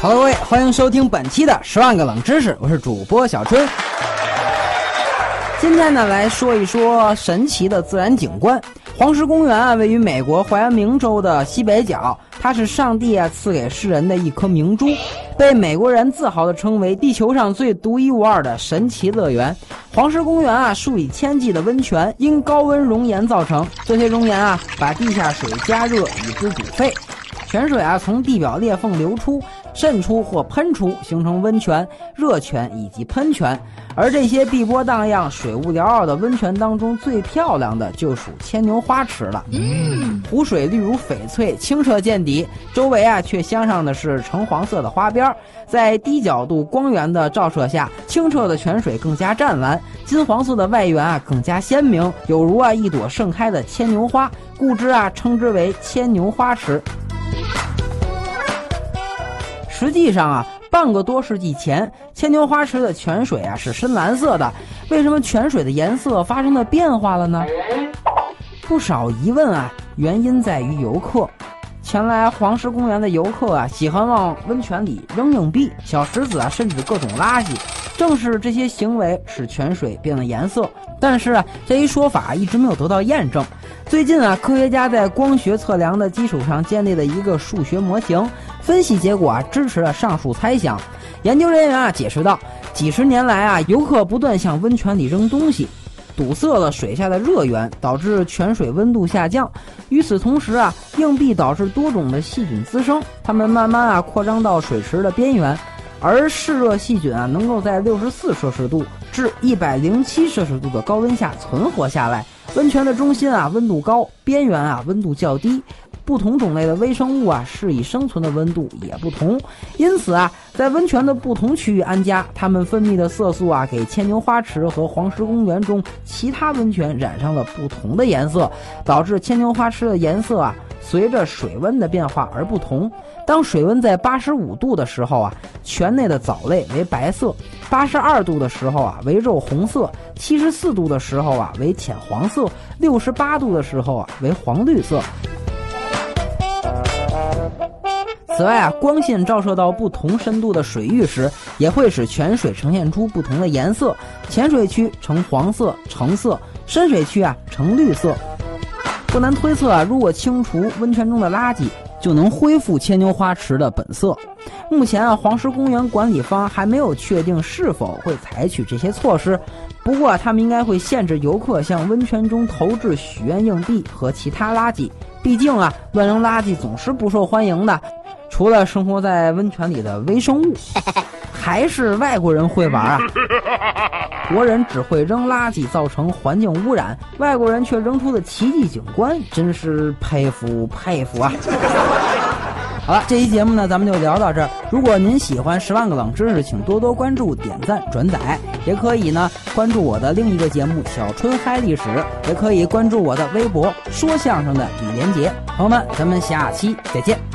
好了，各位，欢迎收听本期的《十万个冷知识》，我是主播小春。今天呢，来说一说神奇的自然景观——黄石公园啊，位于美国怀俄明州的西北角，它是上帝啊赐给世人的一颗明珠，被美国人自豪地称为地球上最独一无二的神奇乐园。黄石公园啊，数以千计的温泉因高温熔岩造成，这些熔岩啊，把地下水加热以之煮沸，泉水啊从地表裂缝流出。渗出或喷出，形成温泉、热泉以及喷泉。而这些碧波荡漾、水雾缭绕的温泉当中，最漂亮的就属牵牛花池了。湖水绿如翡翠，清澈见底，周围啊却镶上的是橙黄色的花边。在低角度光源的照射下，清澈的泉水更加湛蓝，金黄色的外缘啊更加鲜明，有如啊一朵盛开的牵牛花，故之啊称之为牵牛花池。实际上啊，半个多世纪前，牵牛花池的泉水啊是深蓝色的。为什么泉水的颜色发生了变化了呢？不少疑问啊，原因在于游客。前来黄石公园的游客啊，喜欢往温泉里扔硬币、小石子啊，甚至各种垃圾。正是这些行为使泉水变了颜色。但是啊，这一说法一直没有得到验证。最近啊，科学家在光学测量的基础上建立了一个数学模型。分析结果啊，支持了上述猜想。研究人员啊解释道，几十年来啊，游客不断向温泉里扔东西，堵塞了水下的热源，导致泉水温度下降。与此同时啊，硬币导致多种的细菌滋生，它们慢慢啊扩张到水池的边缘，而嗜热细菌啊能够在六十四摄氏度至一百零七摄氏度的高温下存活下来。温泉的中心啊温度高，边缘啊温度较低。不同种类的微生物啊，适宜生存的温度也不同，因此啊，在温泉的不同区域安家，它们分泌的色素啊，给牵牛花池和黄石公园中其他温泉染上了不同的颜色，导致牵牛花池的颜色啊，随着水温的变化而不同。当水温在八十五度的时候啊，泉内的藻类为白色；八十二度的时候啊，为肉红色；七十四度的时候啊，为浅黄色；六十八度的时候啊，为黄绿色。此外啊，光线照射到不同深度的水域时，也会使泉水呈现出不同的颜色。浅水区呈黄色、橙色，深水区啊呈绿色。不难推测啊，如果清除温泉中的垃圾，就能恢复牵牛花池的本色。目前啊，黄石公园管理方还没有确定是否会采取这些措施。不过他们应该会限制游客向温泉中投掷许愿硬币和其他垃圾。毕竟啊，乱扔垃圾总是不受欢迎的。除了生活在温泉里的微生物，还是外国人会玩啊！国人只会扔垃圾，造成环境污染，外国人却扔出了奇迹景观，真是佩服佩服啊！好了，这期节目呢，咱们就聊到这儿。如果您喜欢《十万个冷知识》，请多多关注、点赞、转载，也可以呢关注我的另一个节目《小春嗨历史》，也可以关注我的微博“说相声的李连杰”。朋友们，咱们下期再见。